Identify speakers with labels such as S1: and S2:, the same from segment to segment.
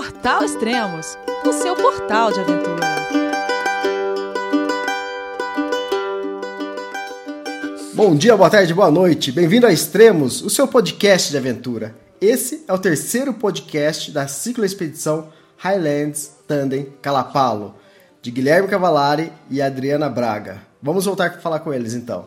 S1: Portal Extremos, o seu portal de aventura.
S2: Bom dia, boa tarde, boa noite. Bem-vindo a Extremos, o seu podcast de aventura. Esse é o terceiro podcast da ciclo expedição Highlands Tandem Calapalo, de Guilherme Cavalari e Adriana Braga. Vamos voltar a falar com eles então.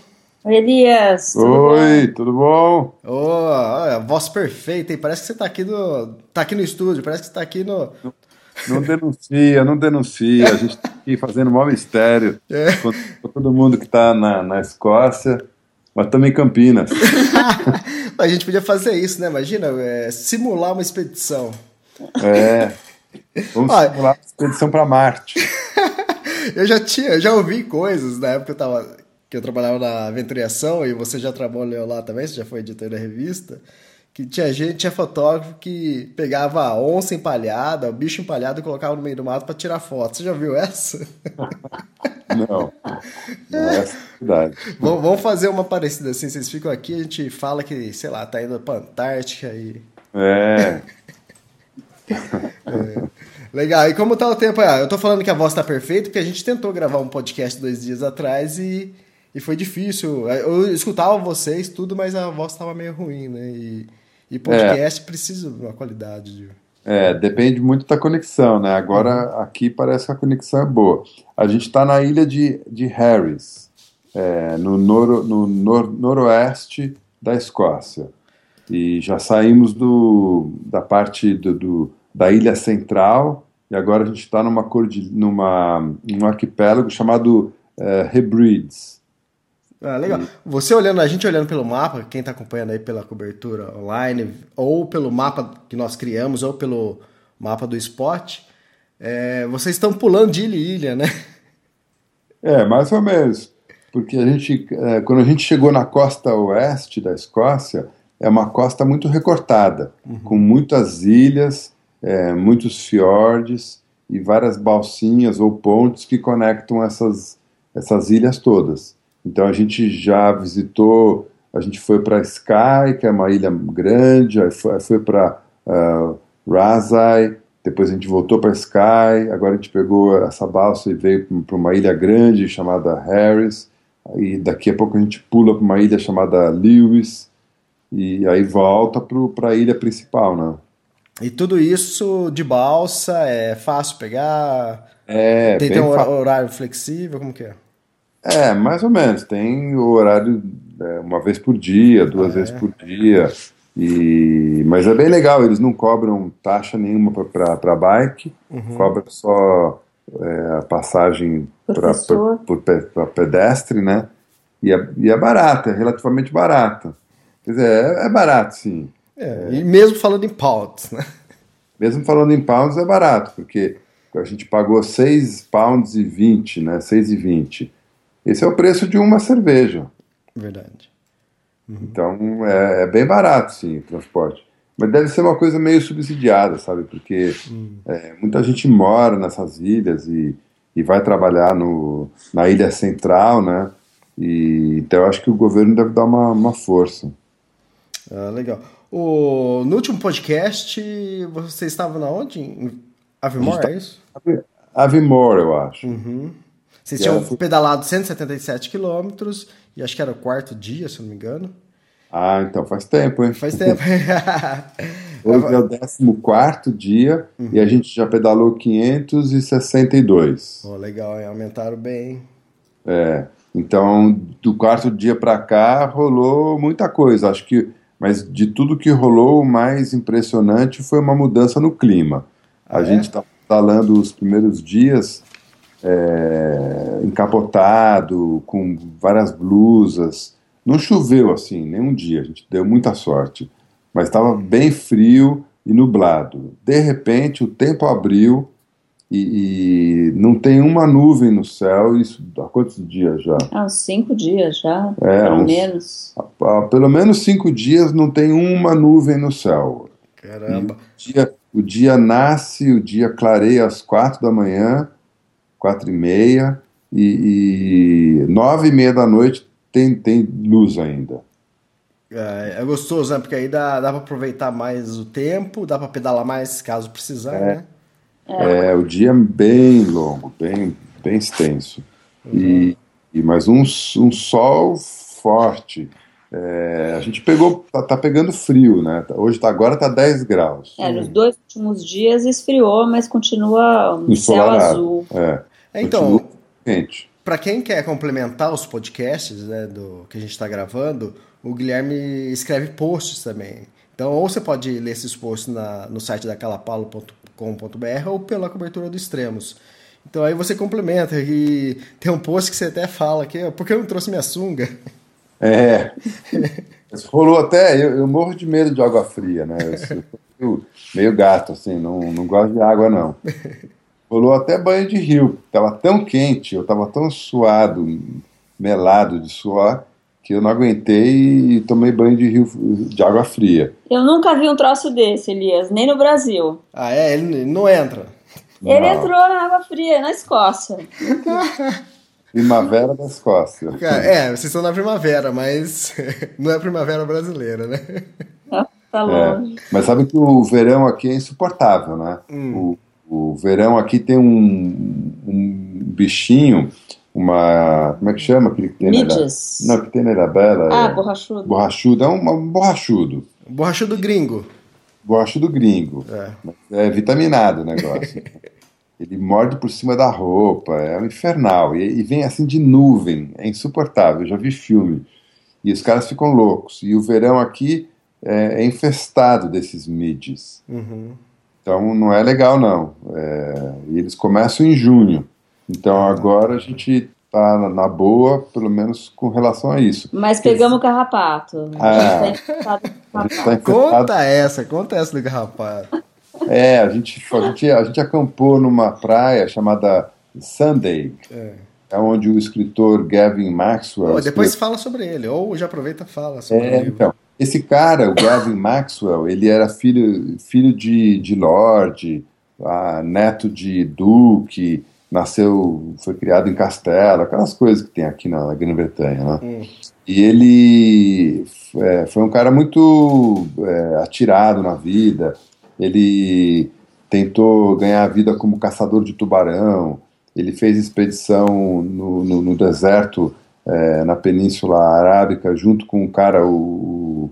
S3: Oi, Elias. Tudo
S4: Oi, bom? tudo bom?
S2: Oh, a voz perfeita, hein? Parece que você tá aqui no, tá aqui no estúdio, parece que você tá aqui no.
S4: Não, não denuncia, não denuncia. A gente tá aqui fazendo o maior mistério é. com, com, todo mundo que tá na, na Escócia, mas também em Campinas.
S2: a gente podia fazer isso, né? Imagina, é, simular uma expedição.
S4: É. Vamos Olha, simular uma expedição para Marte.
S2: eu já tinha, já ouvi coisas na época que eu tava que eu trabalhava na Aventuriação e você já trabalhou lá também, você já foi editor da revista, que tinha gente, tinha fotógrafo que pegava a onça empalhada, o bicho empalhado e colocava no meio do mato para tirar foto. Você já viu essa?
S4: Não, não é essa verdade.
S2: Vamos fazer uma parecida assim, vocês ficam aqui, a gente fala que, sei lá, tá indo pra Antártica e...
S4: É...
S2: é. Legal. E como tá o tempo? Ah, eu tô falando que a voz tá perfeita, porque a gente tentou gravar um podcast dois dias atrás e e foi difícil. Eu escutava vocês, tudo, mas a voz estava meio ruim, né? E, e podcast é. precisa de uma qualidade. De...
S4: É, depende muito da conexão, né? Agora uhum. aqui parece que a conexão é boa. A gente está na ilha de, de Harris, é, no, noro, no nor, noroeste da Escócia. E já saímos do, da parte do, do da ilha central e agora a gente está numa, numa um arquipélago chamado é, Hebrides.
S2: Ah, legal. Você olhando, a gente olhando pelo mapa, quem está acompanhando aí pela cobertura online, ou pelo mapa que nós criamos, ou pelo mapa do Spot, é, vocês estão pulando de ilha em ilha, né?
S4: É, mais ou menos. Porque a gente, é, quando a gente chegou na costa oeste da Escócia, é uma costa muito recortada, uhum. com muitas ilhas, é, muitos fiordes e várias balsinhas ou pontes que conectam essas, essas ilhas todas. Então a gente já visitou, a gente foi para Skye, que é uma ilha grande, aí foi, foi para uh, Razai, depois a gente voltou para Skye, agora a gente pegou essa balsa e veio para uma ilha grande chamada Harris, e daqui a pouco a gente pula para uma ilha chamada Lewis, e aí volta para a ilha principal, né?
S2: E tudo isso de balsa, é fácil pegar?
S4: É,
S2: tem, tem um horário flexível, como que é?
S4: É, mais ou menos. Tem o horário é, uma vez por dia, duas ah, vezes é? por dia. E, mas é bem legal, eles não cobram taxa nenhuma para bike, uhum. cobra só é, a passagem para pedestre, né? E é, e é barata, é relativamente barata. Quer dizer, é, é barato, sim.
S2: É, e mesmo falando em pounds, né?
S4: Mesmo falando em pounds é barato, porque a gente pagou 6 pounds e 20, né? 6 e 20. Esse é o preço de uma cerveja.
S2: Verdade.
S4: Uhum. Então é, é, bem barato, sim, o transporte. Mas deve ser uma coisa meio subsidiada, sabe? Porque uhum. é, muita gente mora nessas ilhas e, e vai trabalhar no, na ilha central, né? E, então eu acho que o governo deve dar uma, uma força.
S2: Ah, legal. O, no último podcast, você estava na onde? Em Avimore, é isso?
S4: Avimore, eu acho.
S2: Uhum. Vocês tinham pedalado 177 quilômetros e acho que era o quarto dia, se não me engano.
S4: Ah, então faz tempo, hein?
S2: Faz tempo.
S4: Hoje é o 14 dia uhum. e a gente já pedalou 562.
S2: Oh, legal, hein? aumentaram bem.
S4: É, então do quarto dia para cá rolou muita coisa. Acho que Mas de tudo que rolou, o mais impressionante foi uma mudança no clima. A
S2: Ah, é?
S4: gente está falando os primeiros dias é, encapotado, com várias blusas. Não choveu assim, nenhum dia, a gente deu muita sorte. Mas estava bem frio e nublado. De repente, o tempo abriu e, e não tem uma nuvem no céu. Isso há quantos dias já?
S3: Há uns cinco dias já,
S4: É,
S3: pelo
S4: uns-
S3: menos.
S4: Há pelo menos cinco dias não tem uma nuvem no céu.
S2: Caramba.
S4: O dia, o dia nasce, o dia clareia às quatro da manhã, quatro e meia, e, e nove e meia da noite tem, tem luz ainda.
S2: É, é gostoso, né? Porque aí dá, dá pra aproveitar mais o tempo, dá pra pedalar mais caso precisar, né?
S4: É, o dia é bem longo, bem, bem extenso. E, e mas um, um sol forte. É, a gente pegou, tá, tá pegando frio, né? Hoje tá, agora tá 10 graus.
S3: É, nos dois últimos dias esfriou, mas continua um céu azul.
S4: É,
S2: É, Então. Pra quem quer complementar os podcasts né, do que a gente está gravando, o Guilherme escreve posts também. Então, ou você pode ler esses posts na- no site da calapalo.com.br ou pela cobertura do Extremos. Então aí você complementa e tem um post que você até fala que por que eu não trouxe minha sunga?
S4: É. Rolou até, eu, eu morro de medo de água fria, né? Eu sou meio, meio gato, assim, não, não gosto de água, não. Rolou até banho de rio. Tava tão quente, eu tava tão suado, melado de suor, que eu não aguentei e tomei banho de rio de água fria.
S3: Eu nunca vi um troço desse, Elias, nem no Brasil.
S2: Ah, é? Ele não entra.
S3: Ele
S4: Não.
S3: entrou na água fria, na Escócia.
S4: Primavera da Escócia.
S2: Cara, é, vocês estão na primavera, mas não é primavera brasileira, né?
S3: Tá
S4: É,
S3: longe.
S4: mas sabe que o verão aqui é insuportável, né? O, o verão aqui tem um, um bichinho, uma. Como é que chama? Aquele que tem na
S3: Midges.
S4: Não, que tem na Ilhabela.
S3: Ah,
S4: é,
S3: borrachudo.
S4: borrachudo. É um, um borrachudo.
S2: Borrachudo gringo.
S4: Borrachudo gringo.
S2: É.
S4: É vitaminado o negócio. Ele morde por cima da roupa, é um infernal. E, e vem assim de nuvem, é insuportável. Eu já vi filme. E os caras ficam loucos. E o verão aqui é, é infestado desses midges.
S2: Uhum.
S4: Então não é legal, não. É, e eles começam em junho. Então agora a gente tá na, na boa, pelo menos com relação a isso.
S3: Mas pegamos o carrapato.
S4: Ah.
S3: A gente tá carrapato.
S4: tá.
S2: Conta essa, conta essa do garrapado.
S4: É, a gente, a, gente, a gente acampou numa praia chamada Sunday,
S2: É.
S4: é onde o escritor Gavin Maxwell.
S2: Pô, depois
S4: escreveu-
S2: fala sobre ele, ou já aproveita e fala sobre
S4: É,
S2: livro.
S4: então, esse cara, o Gavin Maxwell, ele era filho, filho de, de Lorde, ah, neto de Duque, nasceu, foi criado em Castelo, aquelas coisas que tem aqui na Grã-Bretanha, né?
S2: Hum.
S4: E ele é, foi um cara muito é, atirado na vida. Ele tentou ganhar a vida como caçador de tubarão. Ele fez expedição no, no- no deserto, é, na Península Arábica, junto com um cara, o,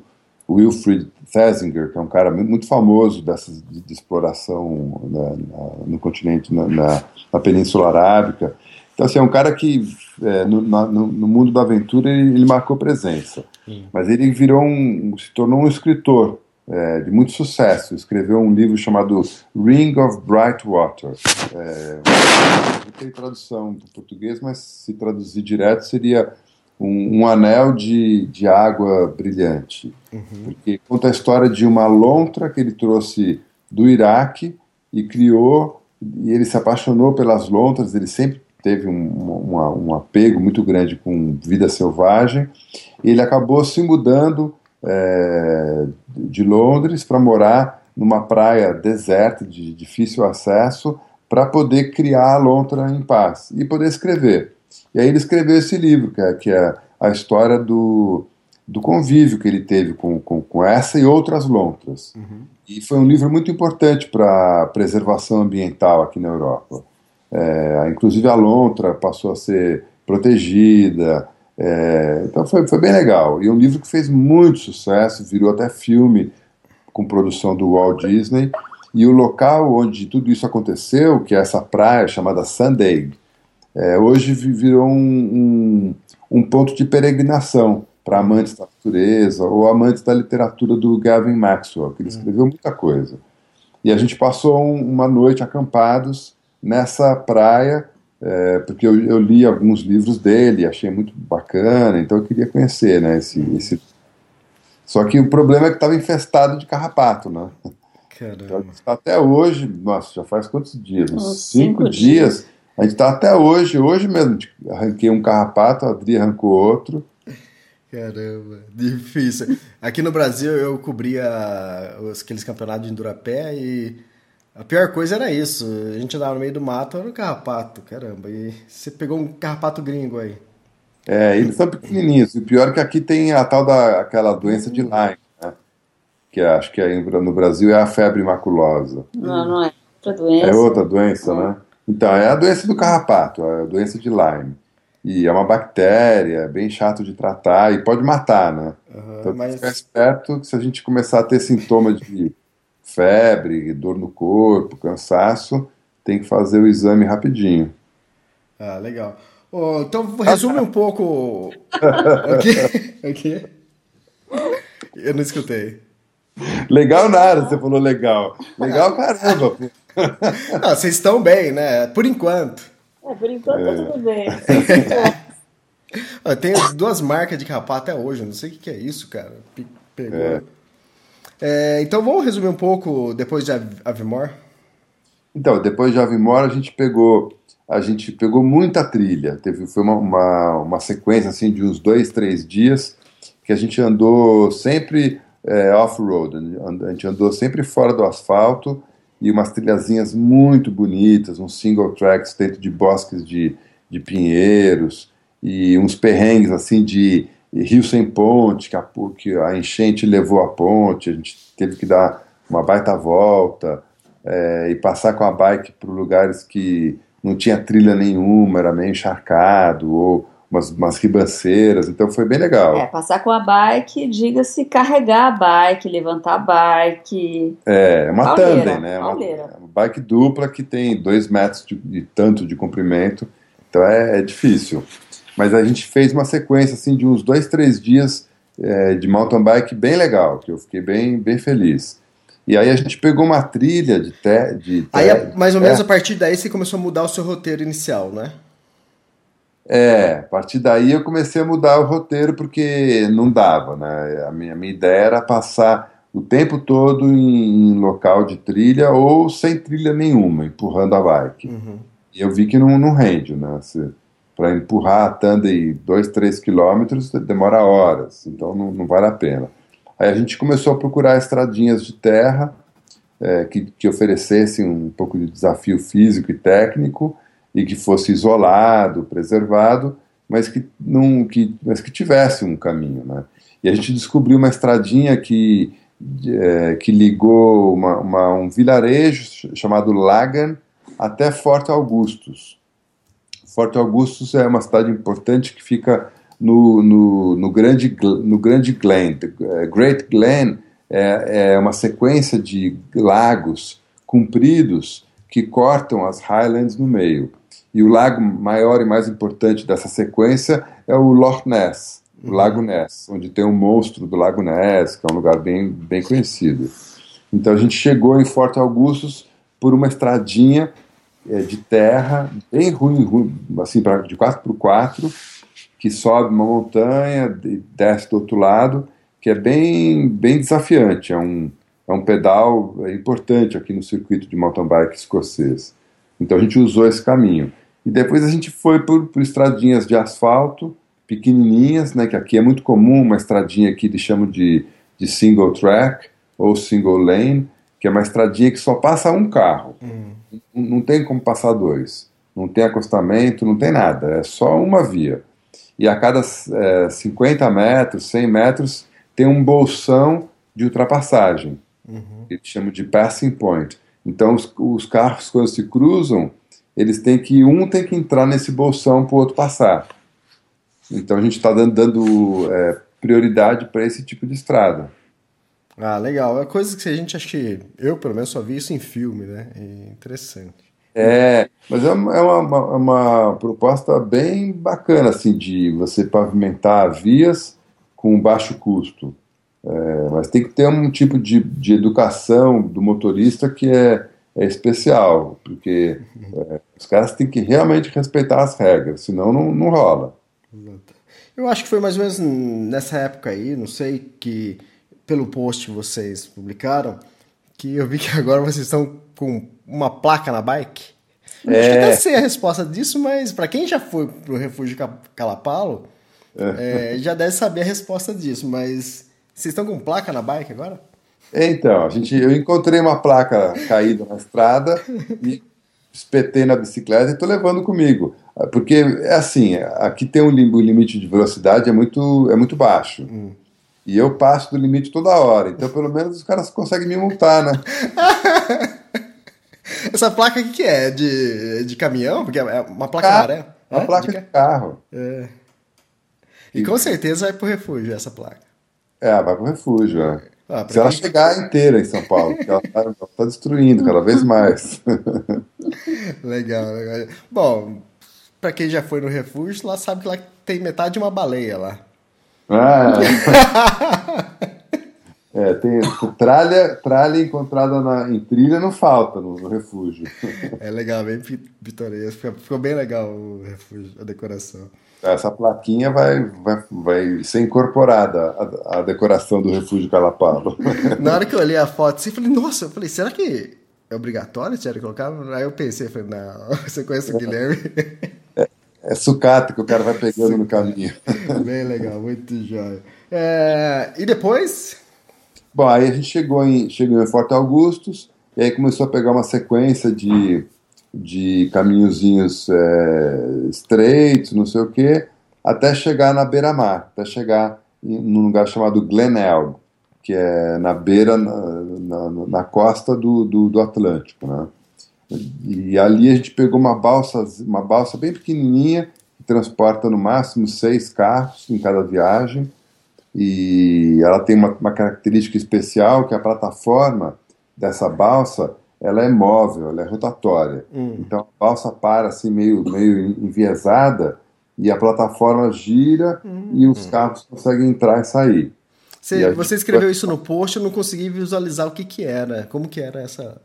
S4: o Wilfrid Thesiger, que é um cara muito, famoso dessas, de, de exploração na- na- no continente, na, na- Península Arábica. Então, assim, é um cara que, é, no, no- no mundo da aventura, ele, ele marcou presença. Mas ele virou um, se tornou um escritor é, de muito sucesso. Escreveu um livro chamado Ring of Bright Water. É, não tem tradução para português, mas se traduzir direto seria um, um anel de, de água brilhante. Porque conta a história de uma lontra que ele trouxe do Iraque e criou, e ele se apaixonou pelas lontras, ele sempre teve um, um apego muito grande com vida selvagem. Ele acabou se mudando é, de Londres para morar numa praia deserta, de difícil acesso, para poder criar a lontra em paz e poder escrever. E aí ele escreveu esse livro, que é, que é a história do, do convívio que ele teve com, com, com essa e outras lontras. E foi um livro muito importante para a preservação ambiental aqui na Europa. É, inclusive a lontra passou a ser protegida. É, então foi, foi bem legal. E um livro que fez muito sucesso, virou até filme com produção do Walt Disney. E o local onde tudo isso aconteceu, que é essa praia chamada Sunday, é, hoje vi- virou um, um, um ponto de peregrinação para amantes da natureza ou amantes da literatura do Gavin Maxwell, que ele escreveu muita coisa. E a gente passou um, uma noite acampados nessa praia, é, porque eu, eu, li alguns livros dele, achei muito bacana, então eu queria conhecer, né, esse, esse... Só que o problema é que estava infestado de carrapato, né?
S2: Caramba.
S4: Então, está até hoje, nossa, já faz quantos dias? Uns cinco,
S3: cinco
S4: dias.
S3: dias.
S4: A gente está até hoje, hoje mesmo, arranquei um carrapato, a Adri arrancou outro.
S2: Caramba, difícil. Aqui no Brasil eu cobria aqueles campeonatos de endurapé e a pior coisa era isso. A gente andava no meio do mato, era um carrapato, caramba. E você pegou um carrapato gringo aí.
S4: É, eles são pequenininhos. E o pior é que aqui tem a tal da aquela doença de Lyme, né? Que acho que aí no Brasil é a febre maculosa.
S3: Não, não é outra doença.
S4: É outra doença, né? Então, é a doença do carrapato, é a doença de Lyme. E é uma bactéria, é bem chato de tratar e pode matar, né?
S2: Aham,
S4: Então,
S2: mas-
S4: ficar esperto que se a gente começar a ter sintoma de febre, dor no corpo, cansaço, tem que fazer o exame rapidinho.
S2: Ah, legal. Ô, então resume um pouco o que? Eu não escutei.
S4: Legal nada, você falou legal. Legal caramba.
S2: Ah, vocês estão bem, né? Por enquanto.
S3: É, por enquanto tá tudo bem.
S2: Ah, tem duas marcas de carrapato até hoje, eu não sei o que, que é isso, cara. Pe- Pegou.
S4: É.
S2: É, então vamos resumir um pouco depois de Av- Avimor?
S4: Então, depois de Avimora, a gente pegou a gente pegou muita trilha. Teve, foi uma, uma, uma sequência assim, de uns dois, três dias que a gente andou sempre é, off-road. A gente andou sempre fora do asfalto e umas trilhazinhas muito bonitas, uns single tracks dentro de bosques de, de pinheiros e uns perrengues assim de rio sem ponte, que a, que a enchente levou a ponte, a gente teve que dar uma baita volta é, e passar com a bike por lugares que não tinha trilha nenhuma, era meio encharcado, ou umas, umas ribanceiras, então foi bem legal.
S3: É, passar com a bike, diga-se carregar a bike, levantar a bike.
S4: É, é uma
S3: Pauleira,
S4: tandem, né? Uma,
S3: pauleira.
S4: uma bike dupla que tem dois metros de, de tanto de comprimento, então é, é difícil. Mas a gente fez uma sequência assim de uns dois, três dias é, de mountain bike bem legal, que eu fiquei bem, bem feliz. E aí a gente pegou uma trilha de te, de
S2: Aí, mais ou menos
S4: é,
S2: a partir daí, você começou a mudar o seu roteiro inicial, né?
S4: É, a partir daí eu comecei a mudar o roteiro porque não dava, né? A minha, minha ideia era passar o tempo todo em, em local de trilha ou sem trilha nenhuma, empurrando a bike. E eu vi que não, não rende, né? Para empurrar a tandem 2, 3 quilômetros demora horas, então não, não vale a pena. Aí a gente começou a procurar estradinhas de terra é, que, que oferecessem um pouco de desafio físico e técnico e que fosse isolado, preservado, mas que não que, mas que tivesse um caminho, né? E a gente descobriu uma estradinha que é, que ligou uma, uma- um vilarejo ch- chamado Lagan até Forte Augustus. Forte Augustus é uma cidade importante que fica no, no, no grande no grande Glen, The Great Glen é, é uma sequência de lagos compridos que cortam as Highlands no meio. E o lago maior e mais importante dessa sequência é o Loch Ness, o Lago Ness, onde tem o monstro do Lago Ness, que é um lugar bem, bem conhecido. Então a gente chegou em Forte Augustus por uma estradinha eh, de terra, bem ruim, ruim assim, pra, de 4x4, que sobe uma montanha e desce do outro lado, que é bem, bem desafiante. É um, é um pedal importante aqui no circuito de mountain bike escocês. Então a gente usou esse caminho. E depois a gente foi por, por estradinhas de asfalto, pequenininhas, né, que aqui é muito comum, uma estradinha que eles chamam de, de single track ou single lane, que é uma estradinha que só passa um carro. Não, não tem como passar dois. Não tem acostamento, não tem nada. É só uma via. E a cada é, 50 metros, 100 metros, tem um bolsão de ultrapassagem. Eles chamam de passing point. Então, os, os carros, quando se cruzam, eles têm que um tem que entrar nesse bolsão para o outro passar. Então, a gente está dando, dando é, prioridade para esse tipo de estrada.
S2: Ah, legal. É coisa que a gente acha que. Eu, pelo menos, só vi isso em filme, né? E interessante.
S4: É, mas é uma, é uma, uma- uma proposta bem bacana, assim, de você pavimentar vias com baixo custo. É, mas tem que ter um tipo de, de educação do motorista que é, é especial, porque é, os caras têm que realmente respeitar as regras, senão não, não rola.
S2: Eu acho que foi mais ou menos nessa época aí, não sei, que pelo post que vocês publicaram, que eu vi que agora vocês estão com uma placa na bike. É. Acho que até sei a resposta disso, mas para quem já foi pro refúgio Calapalo, é. É, já deve saber a resposta disso, mas vocês estão com placa na bike agora?
S4: Então, a gente, eu encontrei uma placa caída na estrada e espetei na bicicleta e estou levando comigo. Porque é assim, aqui tem um limite de velocidade é muito, é muito baixo. Hum. E eu passo do limite toda hora. Então, pelo menos, os caras conseguem me multar, né?
S2: Essa placa aqui que é? De, de caminhão? Porque é uma placa Car amarela?
S4: Uma é? placa de, de carro.
S2: É. E, e com certeza vai pro refúgio essa placa.
S4: É, vai pro refúgio, é. Ah, Se ela chegar inteira em São Paulo, porque ela está tá destruindo cada vez mais.
S2: legal, legal. Bom, para quem já foi no refúgio, lá sabe que lá tem metade de uma baleia lá.
S4: Ah, é, tem tralha, tralha encontrada na, em trilha não falta no, no refúgio.
S2: É legal, bem pitoresco. Ficou bem legal o refúgio, a decoração.
S4: Essa plaquinha vai, vai, vai ser incorporada à, à decoração do refúgio Calapalo.
S2: Na hora que eu olhei a foto, assim, eu falei, nossa, eu falei, será que é obrigatório tirar colocar? Aí eu pensei, falei, não, você conhece o Guilherme?
S4: É, sucata que o cara vai pegando no caminho.
S2: Bem legal, muito jóia. É, e depois?
S4: Bom, aí a gente chegou em, chegou em Forte Augustus, e aí começou a pegar uma sequência de de caminhozinhos é, estreitos, não sei o quê, até chegar na beira-mar, até chegar em, num lugar chamado Glenelg, que é na beira, na, na, na costa do, do, do, Atlântico, né? E ali a gente pegou uma balsa, uma balsa bem pequenininha, que transporta no máximo seis carros em cada viagem, e ela tem uma, uma característica especial, que a plataforma dessa balsa ela é móvel, ela é rotatória. Hum. Então a balsa para assim meio, meio enviesada e a plataforma gira hum. e os carros conseguem entrar e sair.
S2: Você, e você escreveu isso no post, eu não consegui visualizar o que que era, como que era essa...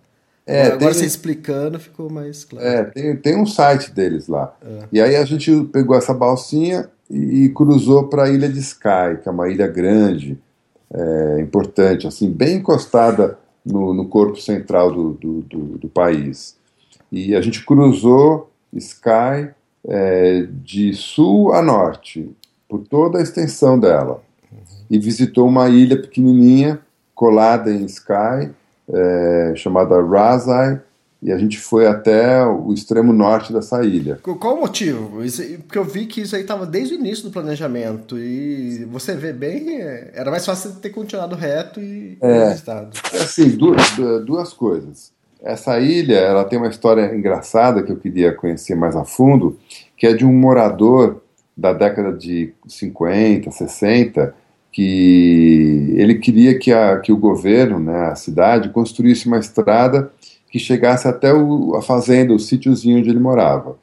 S2: É, Agora tem, você explicando ficou mais claro.
S4: É, tem, tem um site deles lá. É. E aí a gente pegou essa balsinha e, e cruzou para a ilha de Skye, que é uma ilha grande, é, importante, assim, bem encostada no, no corpo central do, do, do, do, país. E a gente cruzou Sky é, de sul a norte, por toda a extensão dela, e visitou uma ilha pequenininha colada em Sky, é, chamada Razai, e a gente foi até o extremo norte dessa ilha.
S2: Qual o motivo? porque eu vi que isso aí estava desde o início do planejamento e você vê bem, é, era mais fácil ter continuado reto e
S4: é, visitado. É assim, duas, duas coisas. Essa ilha, ela tem uma história engraçada que eu queria conhecer mais a fundo, que é de um morador da década de 50, 60, que ele queria que, a, que o governo, né, a cidade, construísse uma estrada que chegasse até o, a fazenda, o sítiozinho onde ele morava.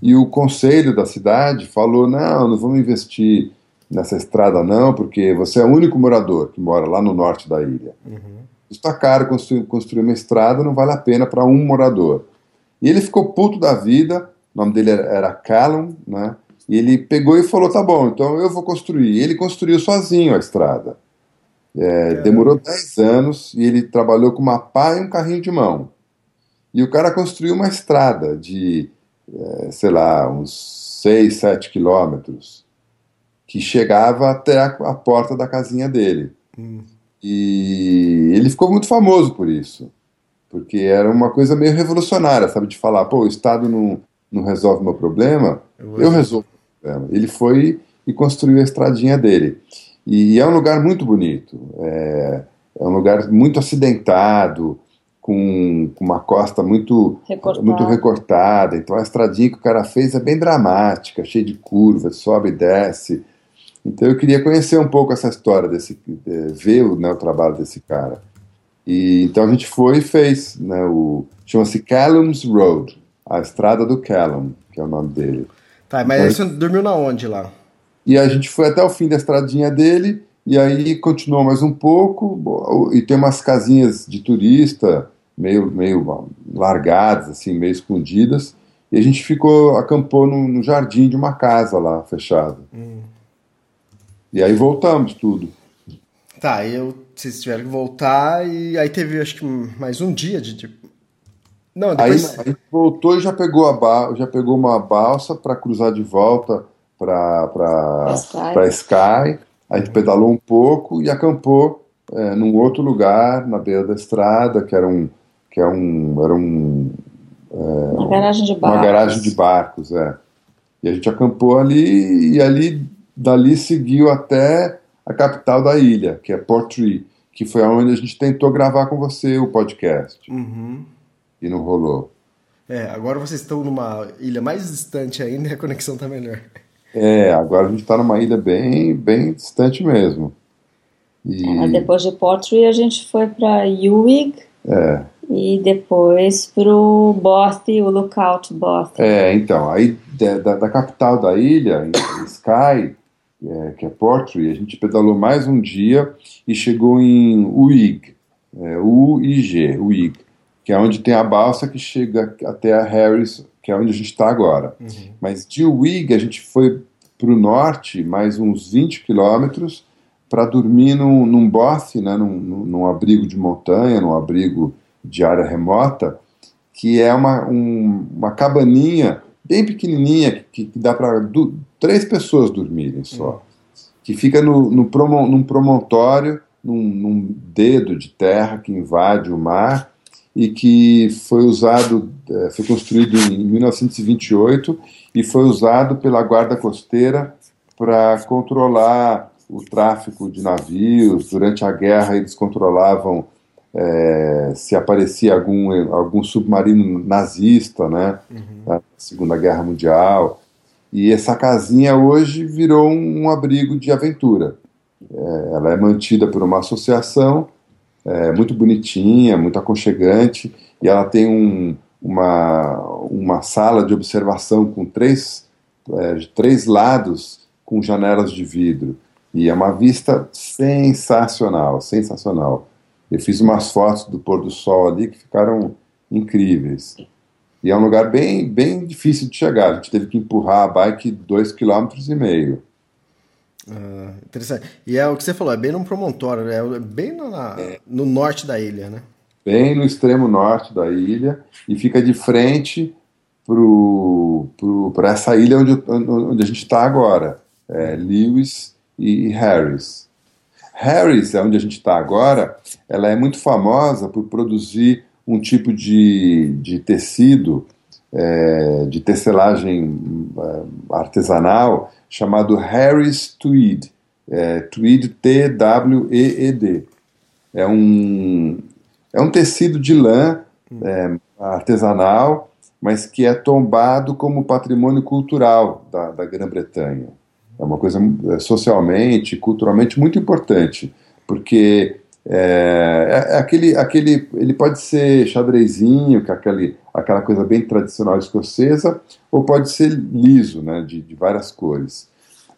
S4: E o conselho da cidade falou: não, não vamos investir nessa estrada, não, porque você é o único morador que mora lá no norte da ilha. Uhum. Está caro construir, construir uma estrada, não vale a pena para um morador. E ele ficou puto da vida, o nome dele era Callum, né? E ele pegou e falou: tá bom, então eu vou construir. E ele construiu sozinho a estrada. É, demorou 10 anos e ele trabalhou com uma pá e um carrinho de mão. E o cara construiu uma estrada de, é, sei lá, uns 6, 7 quilômetros, que chegava até a, a, porta da casinha dele. Hum. E ele ficou muito famoso por isso, porque era uma coisa meio revolucionária, sabe? De falar, pô, o Estado não, não resolve meu problema, eu, eu resolvo o. Ele foi e construiu a estradinha dele. E é um lugar muito bonito, é, é um lugar muito acidentado, com, com uma costa muito recortada. muito recortada. Então a estradinha que o cara fez é bem dramática, cheia de curvas, sobe e desce. Então eu queria conhecer um pouco essa história desse, de, ver né, o trabalho desse cara. E então a gente foi e fez, né, o chama-se Callum's Road, a estrada do Callum, que é o nome dele.
S2: Tá, mas então, você dormiu na onde lá?
S4: E a gente foi até o fim da estradinha dele, e aí continuou mais um pouco, e tem umas casinhas de turista, meio, meio largadas, assim, meio escondidas, e a gente ficou, acampou no, no jardim de uma casa lá, fechada. Hum. E aí voltamos tudo.
S2: Tá, aí eu, vocês tiveram que voltar, e aí teve, acho que, mais um dia de... de...
S4: Não, depois... Aí, aí voltou e já pegou, a ba... já pegou uma balsa para cruzar de volta para Sky. Sky. A gente pedalou um pouco e acampou é, num outro lugar, na beira da estrada, que era um. Que é um, era um
S3: é, uma garagem de barcos.
S4: Uma garagem de barcos, é. E a gente acampou ali e ali dali seguiu até a capital da ilha, que é Portree, que foi onde a gente tentou gravar com você o podcast.
S2: Uhum.
S4: E não rolou.
S2: É, agora vocês estão numa ilha mais distante ainda e a conexão tá melhor.
S4: É, agora a gente está numa ilha bem, bem distante mesmo.
S3: E... É, depois de Portree a gente foi para Ewig.
S4: É.
S3: E depois para o Both, o Lookout Both.
S4: É, então, aí da, da capital da ilha, Sky, é, que é Portree, a gente pedalou mais um dia e chegou em Uig, é, U-I-G, Uig, que é onde tem a balsa que chega até a Harris, que é onde a gente está agora. Uhum. Mas de Uig a gente foi para o norte, mais uns 20 quilômetros, para dormir num, num both, né, num, num, abrigo de montanha, num abrigo de área remota, que é uma, um, uma cabaninha bem pequenininha, que, que dá para três pessoas dormirem só, uhum. que fica no, no promo, num promontório, num, num dedo de terra que invade o mar, e que foi usado, é, foi construído em 1928 e foi usado pela Guarda Costeira para controlar o tráfico de navios. Durante a guerra, eles controlavam é, se aparecia algum, algum submarino nazista, né, uhum. na Segunda Guerra Mundial. E essa casinha hoje virou um abrigo de aventura. É, ela é mantida por uma associação é, muito bonitinha, muito aconchegante, e ela tem um, uma, uma sala de observação com três, é, três lados com janelas de vidro. E é uma vista sensacional, sensacional. Eu fiz umas fotos do pôr do sol ali que ficaram incríveis. E é um lugar bem, bem difícil de chegar. A gente teve que empurrar a bike dois quilômetros e meio.
S2: Ah, interessante. E é o que você falou, é bem num promontório, né? é bem no, na, é. no norte da ilha, né?
S4: Bem no extremo norte da ilha e fica de frente para essa ilha onde, onde a gente está agora, é, Lewis e Harris. Harris, é onde a gente está agora, ela é muito famosa por produzir um tipo de, de tecido, é, de tecelagem é, artesanal, chamado Harris Tweed, é, Tweed T-W-E-E-D. É um, é um tecido de lã é, artesanal, mas que é tombado como patrimônio cultural da, da Grã-Bretanha. É uma coisa socialmente, culturalmente muito importante, porque é, é, aquele, aquele, ele pode ser xadrezinho, que é aquele, aquela coisa bem tradicional escocesa, ou pode ser liso, né, de, de várias cores.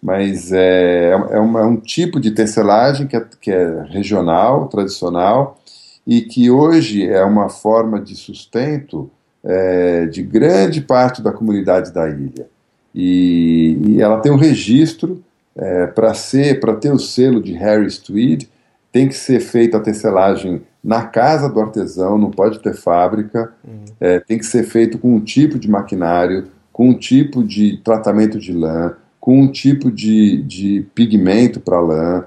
S4: Mas é, é, é um tipo de tecelagem que é, que é regional, tradicional, e que hoje é uma forma de sustento é, de grande parte da comunidade da ilha. E, e ela tem um registro é, para ser, para ter o selo de Harris Tweed, tem que ser feita a tecelagem na casa do artesão, não pode ter fábrica, uhum. é, tem que ser feito com um tipo de maquinário, com um tipo de tratamento de lã, com um tipo de, de pigmento para lã,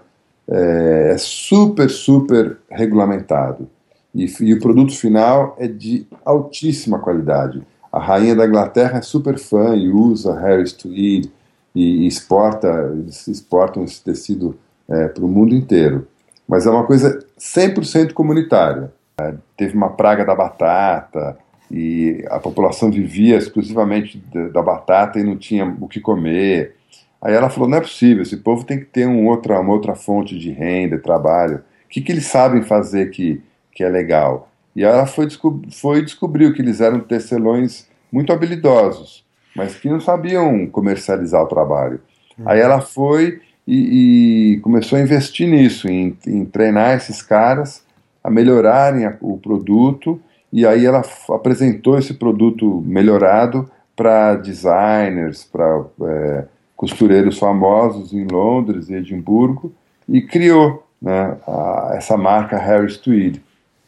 S4: é, é, super, super regulamentado. E, e, o produto final é de altíssima qualidade. A rainha da Inglaterra é super fã e usa Harris Tweed e, e exporta, eles exportam esse tecido é, para o mundo inteiro mas é uma coisa 100% comunitária. É, teve uma praga da batata e a população vivia exclusivamente da batata e não tinha o que comer. Aí ela falou: não é possível, esse povo tem que ter um outra, uma outra fonte de renda, trabalho. O que, que eles sabem fazer que, que é legal? E ela foi, descob foi descobriu que eles eram tecelões muito habilidosos, mas que não sabiam comercializar o trabalho. Uhum. Aí ela foi e, e, começou a investir nisso, em, em treinar esses caras a melhorarem a, o produto, e aí ela apresentou esse produto melhorado para designers, para é, costureiros famosos em Londres e Edimburgo, e criou né, a, essa marca Harris Tweed.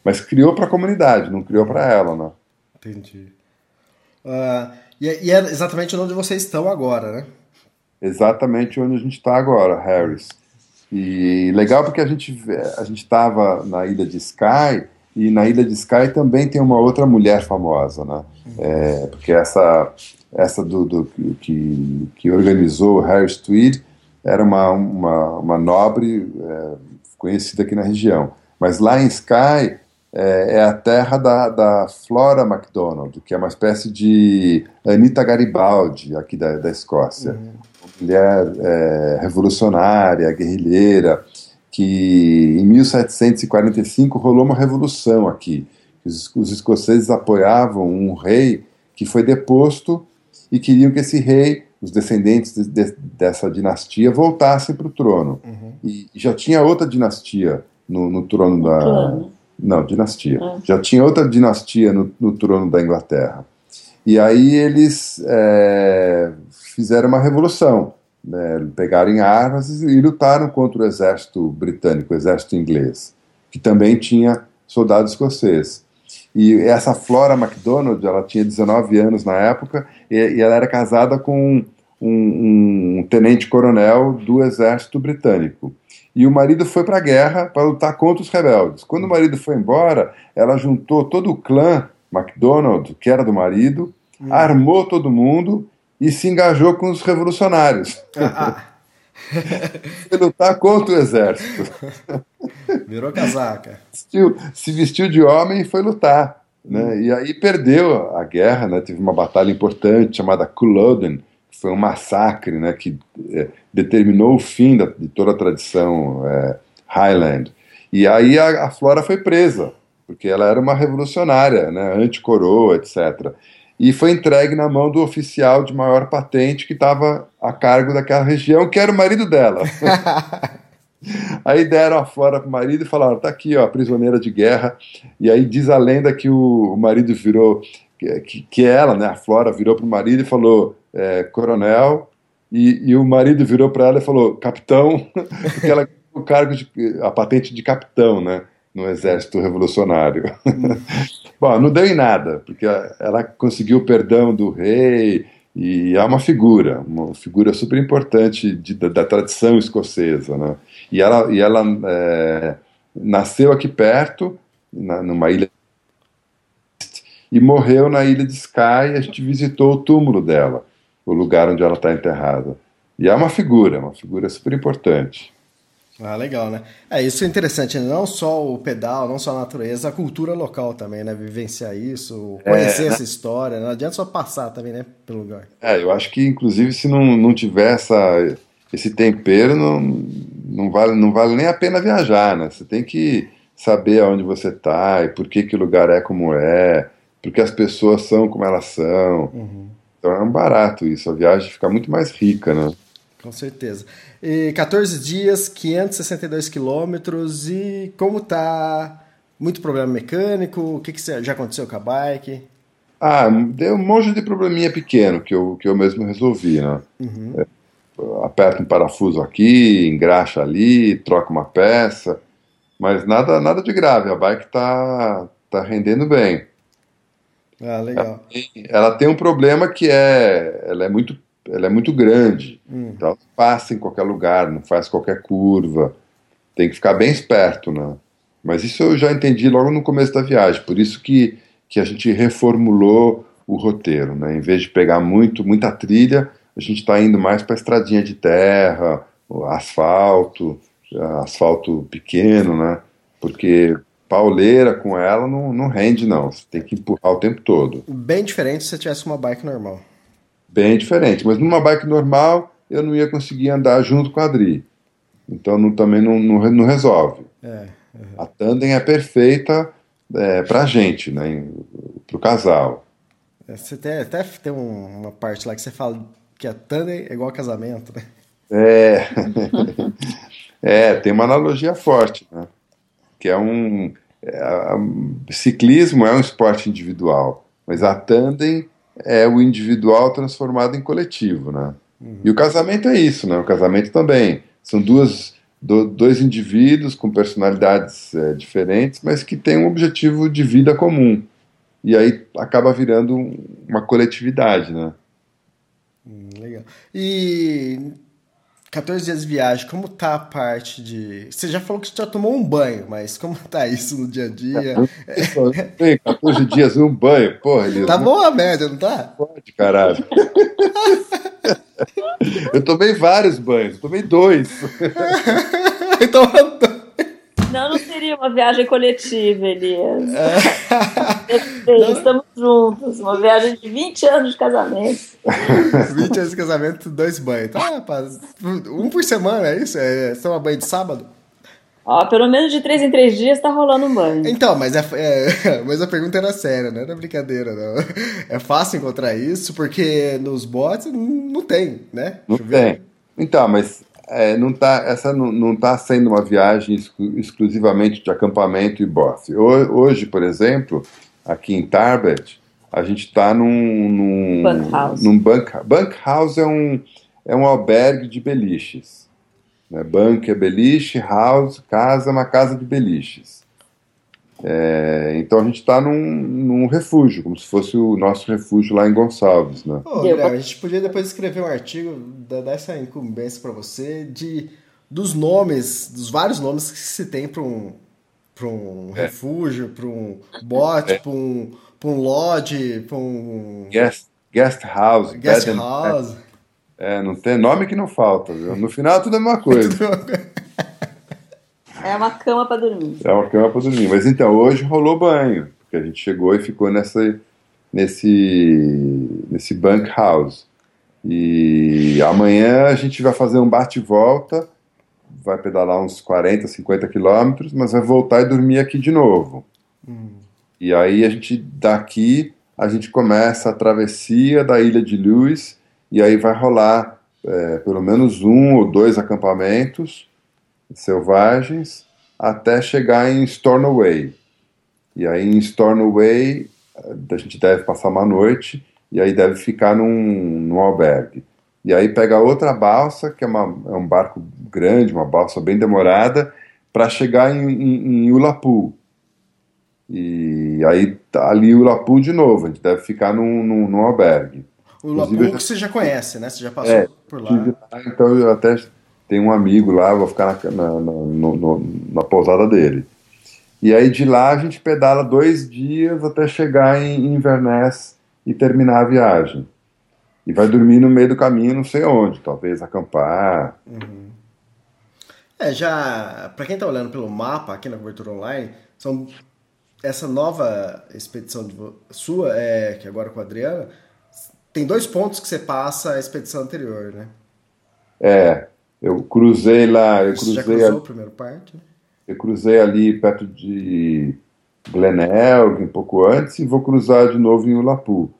S4: Mas criou para a comunidade, não criou para ela, né?
S2: Entendi. Uh, e, é, e, é exatamente onde vocês estão agora, né?
S4: Exatamente onde a gente está agora, Harris. E legal porque a gente a gente estava na ilha de Skye e na ilha de Skye também tem uma outra mulher famosa, né? É, porque essa essa do, do que, que organizou Harris Tweed era uma, uma, uma nobre é, conhecida aqui na região. Mas lá em Skye é, é, a terra da, da Flora MacDonald, que é uma espécie de Anita Garibaldi aqui da, da Escócia. Uhum. Mulher é, revolucionária, guerrilheira, que em 1745 rolou uma revolução aqui. Os, os escoceses apoiavam um rei que foi deposto e queriam que esse rei, os descendentes de, de, dessa dinastia, voltassem para o trono. Uhum. E, já tinha outra dinastia no, no trono da. Claro. Não, dinastia. Uhum. Já tinha outra dinastia no, no, trono da Inglaterra. E aí eles é, fizeram uma revolução. Né, pegaram armas e lutaram contra o exército britânico, o exército inglês, que também tinha soldados escoceses. E essa Flora MacDonald, ela tinha 19 anos na época, e, e ela era casada com um, um tenente-coronel do exército britânico. E o marido foi para a guerra para lutar contra os rebeldes. Quando o marido foi embora, ela juntou todo o clã MacDonald, que era do marido, hum. armou todo mundo e se engajou com os revolucionários. Ah, ah. foi lutar contra o exército.
S2: Virou casaca.
S4: Se vestiu de homem e foi lutar. Né? Hum. E aí perdeu a guerra, né? teve uma batalha importante chamada Culloden, que foi um massacre né? que é, determinou o fim da, de toda a tradição é, Highland. E aí a, a, Flora foi presa, porque ela era uma revolucionária, né? anti-coroa, etc. E foi entregue na mão do oficial de maior patente que estava a cargo daquela região, que era o marido dela. Aí deram a Flora pro marido e falaram: tá aqui, ó, prisioneira de guerra. E aí diz a lenda que o, o marido virou, que, que ela, né, a Flora, virou pro marido e falou: é, coronel. E, e, o marido virou para ela e falou: capitão, porque ela o cargo de a patente de capitão, né, no exército revolucionário. Bom, não deu em nada, porque ela conseguiu o perdão do rei, e é uma figura, uma figura super importante da, da, tradição escocesa, né? E ela, e ela é, nasceu aqui perto, na, numa ilha, e morreu na ilha de Skye. A gente visitou o túmulo dela, o lugar onde ela está enterrada. E é uma figura, uma figura super importante.
S2: Ah, legal, né? É, isso é interessante, né? não só o pedal, não só a natureza, a cultura local também, né? Vivenciar isso, conhecer é, essa história, não adianta só passar também, né, pelo lugar.
S4: É, eu acho que, inclusive, se não, não tiver essa, esse tempero, não, não, vale, não vale nem a pena viajar, né? Você tem que saber aonde você está e por que, que o lugar é como é, porque as pessoas são como elas são. Uhum. Então é um barato isso, a viagem fica muito mais rica, né?
S2: Com certeza. E 14 dias, 562 quilômetros. E como tá? Muito problema mecânico? O que, que já aconteceu com a bike?
S4: Ah, deu um monte de probleminha pequeno que eu, que eu mesmo resolvi, né? Uhum. É, aperta um parafuso aqui, engraxa ali, troca uma peça, mas nada, nada de grave. A bike tá, tá rendendo bem.
S2: Ah, legal.
S4: Ela tem, ela tem um problema que é, ela é muito ela é muito grande, hum. então passa em qualquer lugar, não faz qualquer curva, tem que ficar bem esperto, né? Mas isso eu já entendi logo no começo da viagem, por isso que, que a gente reformulou o roteiro, né? Em vez de pegar muito, muita trilha, a gente está indo mais para estradinha de terra, asfalto, asfalto pequeno, né? Porque pauleira com ela não, não rende, não. Você tem que empurrar o tempo todo.
S2: Bem diferente se você tivesse uma bike normal
S4: bem diferente. Mas numa bike normal, eu não ia conseguir andar junto com a Adri. Então não, também não, não, não resolve. É, uhum. A tandem é perfeita é, para gente, né, para o casal.
S2: É, você tem, até tem uma parte lá que você fala que a tandem é igual casamento, né?
S4: É, é tem uma analogia forte, né? Que é um. É, a, ciclismo é um esporte individual, mas a tandem é o individual transformado em coletivo, né? Uhum. E o casamento é isso, né? O casamento também. São duas, do, dois indivíduos com personalidades é, diferentes, mas que têm um objetivo de vida comum. E aí acaba virando uma coletividade, né?
S2: Hum, legal. E 14 dias de viagem, como tá a parte de. Você já falou que já tomou um banho, mas como tá isso no dia a dia?
S4: Tem 14 dias um banho, porra, Elias.
S2: Tá bom a média, não tá?
S4: Pode, caralho. eu tomei vários banhos, tomei dois.
S2: então
S3: não, não seria uma viagem coletiva, Elias. É. Estamos juntos. Uma viagem de 20 anos de casamento.
S2: 20 anos de casamento, dois banhos. Tá, um por semana, é isso? É, você toma banho de sábado?
S3: Ó, pelo menos de três em três dias tá rolando um banho.
S2: Então, mas, é, é, mas a pergunta era séria, não era brincadeira, não. É fácil encontrar isso, porque nos bots não tem, né?
S4: Não tem. Então, mas é, não tá, essa não está sendo uma viagem exclu exclusivamente de acampamento e bosse. Hoje, por exemplo, aqui em Tarbet, a gente está num, num,
S3: bunkhouse.
S4: Num bunk, bunkhouse é um, é um albergue de beliches. Né? Bunk é beliche, house, casa é uma casa de beliches. É, então a gente está num, num, refúgio, como se fosse o nosso refúgio lá em Gonçalves. Né?
S2: Ô, a gente podia depois escrever um artigo, dar essa incumbência para você, de dos nomes, dos vários nomes que se tem para um, um é. refúgio, para um bote, é. para um, um lodge, para um.
S4: Guest, guest house.
S2: Guest house.
S4: É, não tem nome que não falta. Viu? No final tudo é uma coisa.
S3: É uma cama para dormir.
S4: É uma cama para dormir. Mas então, hoje rolou banho, porque a gente chegou e ficou nessa, nesse, nesse bunk house. E amanhã a gente vai fazer um bate-volta, vai pedalar uns 40, 50 quilômetros, mas vai voltar e dormir aqui de novo. Hum. E aí a gente, daqui, a gente começa a travessia da ilha de Lewis, e aí vai rolar é, pelo menos um ou dois acampamentos, selvagens até chegar em Stornoway. E aí em Stornoway a gente deve passar uma noite e aí deve ficar num, num albergue. E aí pega outra balsa, que é, uma, é um barco grande, uma balsa bem demorada, para chegar em, em, em Ulapu. E aí tá ali Ulapu de novo, a gente deve ficar num, num, num albergue.
S2: O Ulapu que você já conhece, né? Você já passou
S4: é,
S2: por lá.
S4: Então eu até tem um amigo lá, vou ficar na, na, na, na pousada dele. E aí de lá a gente pedala dois dias até chegar em Inverness e terminar a viagem. E vai dormir no meio do caminho, não sei onde, talvez acampar.
S2: Uhum. É, já, para quem está olhando pelo mapa aqui na cobertura online, são essa nova expedição sua, é, que agora com a Adriana, tem dois pontos que você passa a expedição anterior, né?
S4: É, eu cruzei lá, eu cruzei.
S2: Você já cruzou a primeira parte? Né?
S4: Eu cruzei ali perto de Glenelg, um pouco antes, e vou cruzar de novo em Ulapu,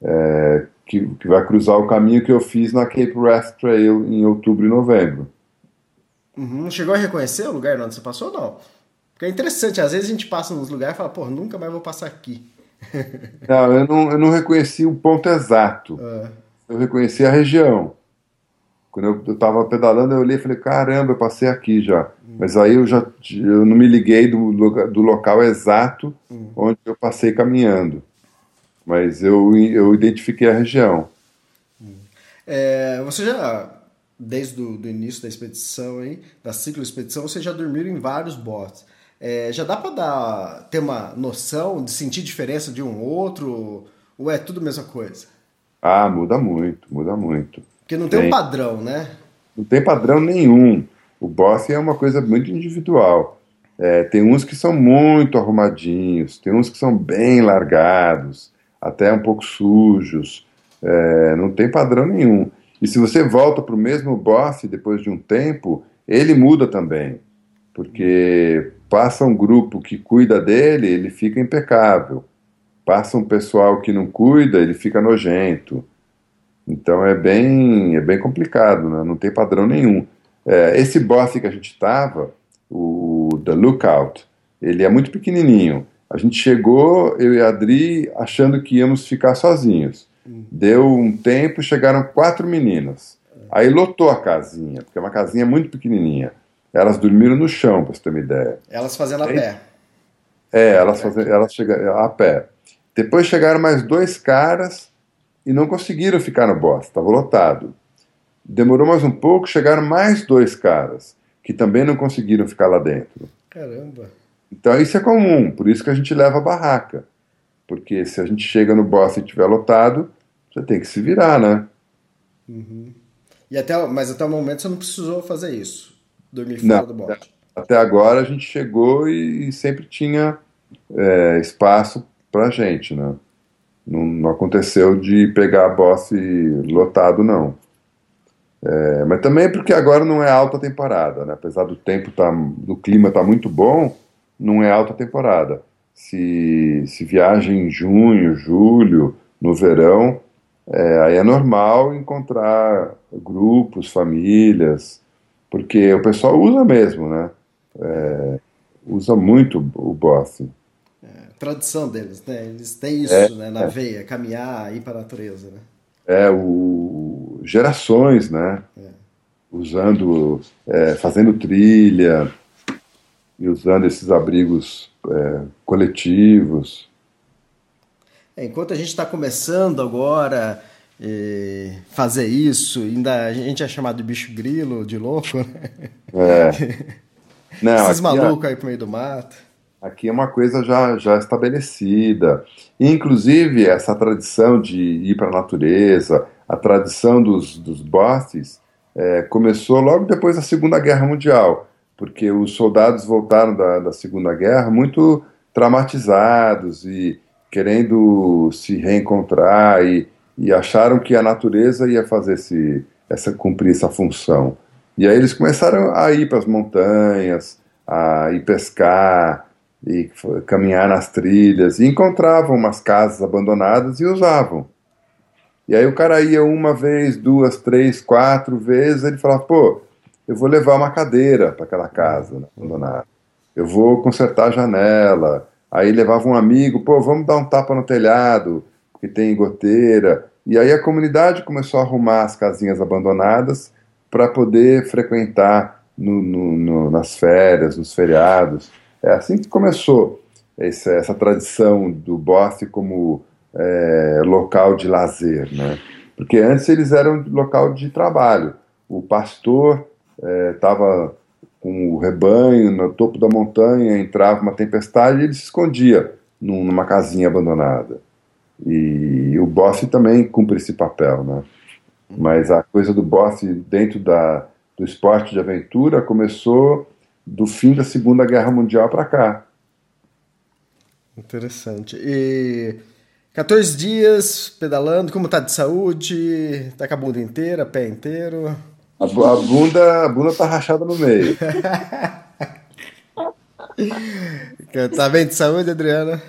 S4: é, que, que vai cruzar o caminho que eu fiz na Cape Wrath Trail em outubro e novembro.
S2: Uhum. Chegou a reconhecer o lugar onde você passou ou não? Porque é interessante, às vezes a gente passa nos lugares e fala, pô, nunca mais vou passar aqui.
S4: não, eu não, eu não reconheci o ponto exato. É. Eu reconheci a região. Quando eu estava pedalando, eu olhei e falei, caramba, eu passei aqui já. Hum. Mas aí eu já eu não me liguei do, do local exato hum. onde eu passei caminhando. Mas eu, eu identifiquei a região.
S2: Hum. É, você já, desde o do início da expedição, aí, da ciclo expedição, você já dormiu em vários botes. É, já dá para ter uma noção de sentir diferença de um outro? Ou é tudo a mesma coisa?
S4: Ah, muda muito, muda muito.
S2: Porque não tem, tem um padrão, né?
S4: Não tem padrão nenhum. O boss é uma coisa muito individual. É, tem uns que são muito arrumadinhos, tem uns que são bem largados, até um pouco sujos. É, não tem padrão nenhum. E se você volta para o mesmo boss depois de um tempo, ele muda também. Porque passa um grupo que cuida dele, ele fica impecável. Passa um pessoal que não cuida, ele fica nojento. Então é bem, é bem complicado, né? não tem padrão nenhum. É, esse boss que a gente estava, o The Lookout, ele é muito pequenininho. A gente chegou, eu e a Adri, achando que íamos ficar sozinhos. Deu um tempo, chegaram quatro meninas. Aí lotou a casinha, porque é uma casinha muito pequenininha. Elas dormiram no chão, para você ter uma ideia.
S2: Elas fazendo a pé.
S4: É, elas, fazendo, elas chegaram a pé. Depois chegaram mais dois caras e não conseguiram ficar no boss, estava lotado. Demorou mais um pouco, chegaram mais dois caras, que também não conseguiram ficar lá dentro.
S2: Caramba.
S4: Então isso é comum, por isso que a gente leva a barraca. Porque se a gente chega no boss e estiver lotado, você tem que se virar, né?
S2: Uhum. E até, mas até o momento você não precisou fazer isso, dormir fora
S4: Não,
S2: do bote.
S4: Até agora a gente chegou e, e sempre tinha é, espaço pra gente, né? Não, não aconteceu de pegar a boss lotado, não. É, mas também porque agora não é alta temporada, né? Apesar do tempo tá, do clima tá muito bom, não é alta temporada. Se, se viaja em junho, julho, no verão, é, aí é normal encontrar grupos, famílias, porque o pessoal usa mesmo, né? É, usa muito o Boss.
S2: Tradição deles, né? Eles têm isso
S4: É,
S2: né, na
S4: é.
S2: veia, caminhar, ir para a natureza, né?
S4: É, o, gerações, né? Usando, é, fazendo trilha e usando esses abrigos é, coletivos.
S2: É, enquanto a gente está começando agora fazer isso, ainda a gente é chamado de bicho grilo, de louco, né?
S4: É. Não,
S2: Esses malucos aí pro meio do mato.
S4: Aqui é uma coisa já, já estabelecida. E, inclusive, essa tradição de ir para a natureza, a tradição dos, dos bosses, é, começou logo depois da Segunda Guerra Mundial, porque os soldados voltaram da, da Segunda Guerra muito traumatizados e querendo se reencontrar e, e acharam que a natureza ia fazer esse, essa, cumprir essa função. E aí eles começaram a ir para as montanhas, a ir pescar, e caminhar nas trilhas, e encontravam umas casas abandonadas e usavam. E aí o cara ia uma vez, duas, três, quatro vezes, ele falava, pô, eu vou levar uma cadeira para aquela casa né, abandonada. Eu vou consertar a janela. Aí levava um amigo, pô, vamos dar um tapa no telhado, porque tem goteira. E aí a comunidade começou a arrumar as casinhas abandonadas para poder frequentar no- no- no- nas férias, nos feriados. É assim que começou essa, essa tradição do Bosque como é, local de lazer, né? Porque antes eles eram local de trabalho. O pastor estava com o rebanho no topo da montanha, entrava uma tempestade e ele se escondia num- numa casinha abandonada. E o Boff também cumpre esse papel, né? Mas a coisa do Boff dentro da, do esporte de aventura começou do fim da Segunda Guerra Mundial para cá.
S2: Interessante. E 14 dias pedalando, como tá de saúde? Tá com a bunda inteira, pé inteiro?
S4: A, a bunda, a bunda tá rachada no meio.
S2: Tá bem de saúde, Adriana?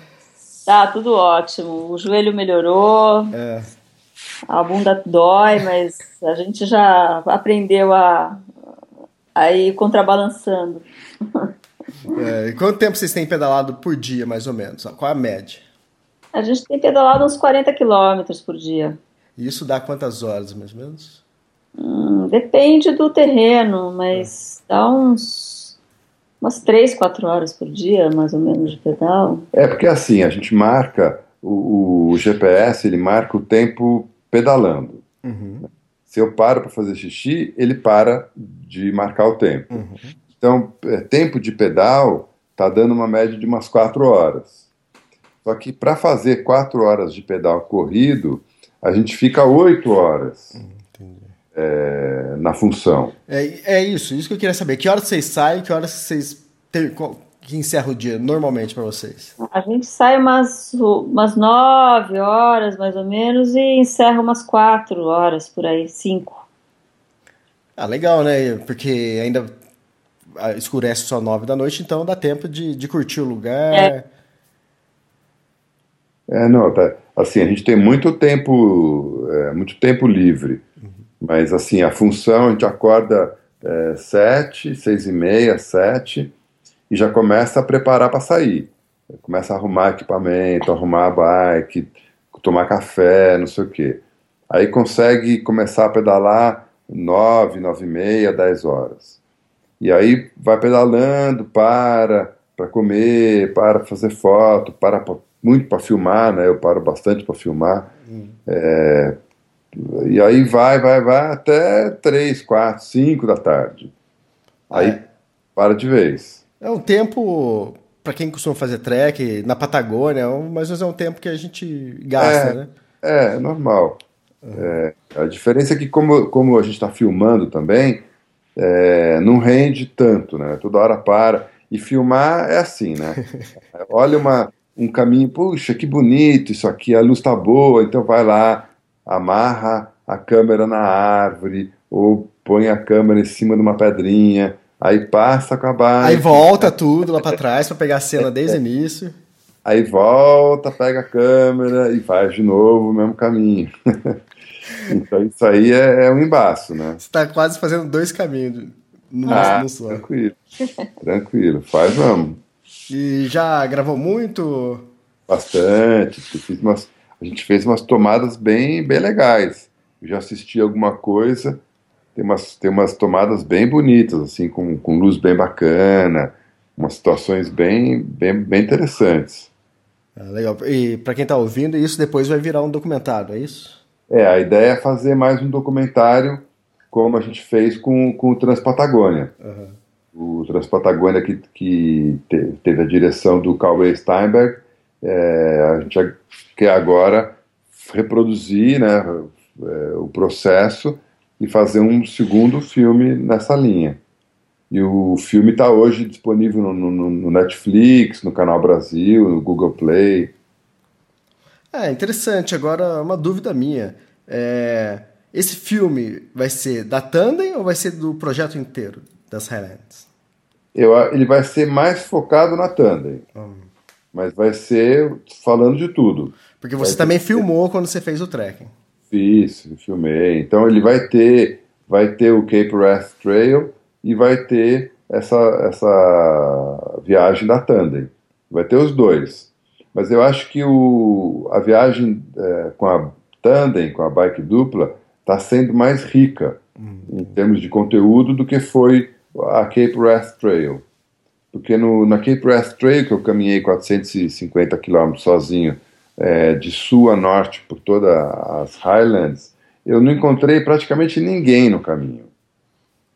S3: Tá, tudo ótimo. O joelho melhorou,
S2: É.
S3: a bunda dói, mas a gente já aprendeu a, a ir contrabalançando.
S2: É, e quanto tempo vocês têm pedalado por dia, mais ou menos? Qual a média?
S3: A gente tem pedalado uns 40 quilômetros por dia.
S2: E isso dá quantas horas, mais ou menos?
S3: Hum, depende do terreno, mas dá uns umas 3, 4 horas por dia, mais ou menos, de pedal.
S4: É porque assim, a gente marca, o, o GPS ele marca o tempo pedalando. Se eu paro para fazer xixi, ele para de marcar o tempo. Então, é, tempo de pedal tá dando uma média de umas 4 horas. Só que para fazer 4 horas de pedal corrido, a gente fica 8 horas é, na função.
S2: É, é isso, isso que eu queria saber. Que horas vocês saem, que horas vocês ter, que encerra o dia normalmente para vocês?
S3: A gente sai umas, umas 9 horas, mais ou menos, e encerra umas 4 horas por aí, 5.
S2: Ah, legal, né? Porque ainda ah, escurece só nove da noite, então dá tempo de, de curtir o lugar.
S3: É.
S4: É, não, tá, assim, a gente tem muito tempo, é, muito tempo livre, mas assim, a função, a gente acorda é, sete, seis e meia, sete, e já começa a preparar para sair. Começa a arrumar equipamento, arrumar a bike, tomar café, não sei o quê. Aí consegue começar a pedalar nove, nove e meia, dez horas. E aí vai pedalando, para para comer, para fazer foto, para muito para filmar, né? Eu paro bastante para filmar. Hum. É, e aí vai, vai, vai até três, quatro, cinco da tarde. Aí é. para de vez.
S2: É um tempo para quem costuma fazer trek na Patagônia, é mas é um tempo que a gente gasta,
S4: é,
S2: né?
S4: É, é normal. É, a diferença é que, como, como a gente está filmando também, é, não rende tanto, né? Toda hora para. E filmar é assim, né? Olha uma, um caminho, puxa, que bonito isso aqui, a luz tá boa, então vai lá, amarra a câmera na árvore, ou põe a câmera em cima de uma pedrinha, aí passa com a bike.
S2: Aí volta tudo lá para trás para pegar a cena desde o início.
S4: Aí volta, pega a câmera e faz de novo o mesmo caminho. então isso aí é, é, um embaço, né?
S2: Você está quase fazendo dois caminhos no,
S4: ah, no só. Tranquilo, tranquilo, faz vamos.
S2: E já gravou muito?
S4: Bastante. Fiz umas, a gente fez umas tomadas bem, bem legais. Eu já assisti alguma coisa, tem umas, tem umas tomadas bem bonitas, assim, com, com luz bem bacana, umas situações bem, bem, bem interessantes.
S2: Ah, legal. E para quem está ouvindo, isso depois vai virar um documentário, é isso?
S4: É, a ideia é fazer mais um documentário como a gente fez com, com o Transpatagônia. Uhum. O Transpatagônia que, que teve a direção do Cauê Steinberg, é, a gente quer agora reproduzir né, é, o processo e fazer um segundo filme nessa linha. E o filme está hoje disponível no, no, no, Netflix, no Canal Brasil, no Google Play.
S2: É interessante. Agora, uma dúvida minha. É, esse filme vai ser da Tandem ou vai ser do projeto inteiro das Highlands?
S4: Eu, ele vai ser mais focado na Tandem. Hum. Mas vai ser falando de tudo.
S2: Porque você vai também ter... filmou quando você fez o trekking.
S4: Fiz, filmei. Então ele vai ter, vai ter o Cape Wrath Trail e vai ter essa, essa viagem da Tandem. Vai ter os dois. Mas eu acho que o, a viagem é, com a Tandem, com a bike dupla, está sendo mais rica uhum. em termos de conteúdo do que foi a Cape Wrath Trail. Porque no, na Cape Wrath Trail, que eu caminhei 450 quilômetros sozinho, é, de sul a norte por todas as Highlands, eu não encontrei praticamente ninguém no caminho.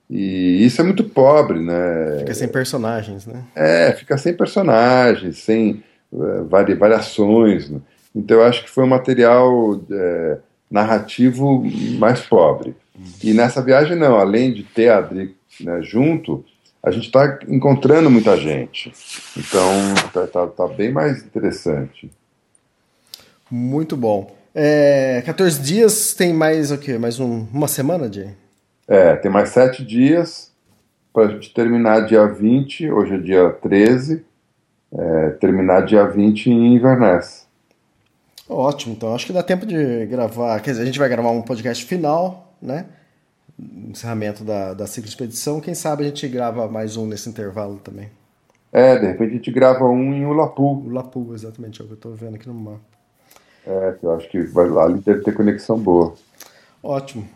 S4: E isso é muito pobre, né?
S2: Fica sem personagens, né?
S4: É, fica sem personagens, sem uh, variações. Né? Então eu acho que foi um material é, narrativo mais pobre. E nessa viagem não, além de ter a Adri né, junto, a gente está encontrando muita gente. Então tá, tá, tá, bem mais interessante.
S2: Muito bom. É, 14 dias tem mais o quê? Mais um, uma semana, Jay?
S4: É, tem mais sete dias para a gente terminar dia 20, hoje é dia 13, é, terminar dia 20 em Inverness.
S2: Ótimo, então acho que dá tempo de gravar. Quer dizer, a gente vai gravar um podcast final, né? Encerramento da, da ciclo expedição. Quem sabe a gente grava mais um nesse intervalo também.
S4: É, de repente a gente grava um em Ulapu.
S2: Ulapu, exatamente, é o que eu estou vendo aqui no mapa.
S4: É, eu acho que vai lá, ali deve ter conexão boa.
S2: Ótimo.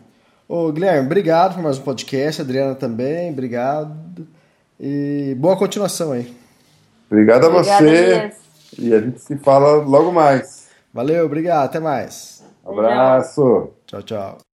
S2: Ô, Guilherme, obrigado por mais um podcast. Adriana também, obrigado. E boa continuação aí.
S4: Obrigado a você. E a gente se fala logo mais.
S2: Valeu, obrigado. Até mais.
S4: Abraço.
S2: Tchau, tchau.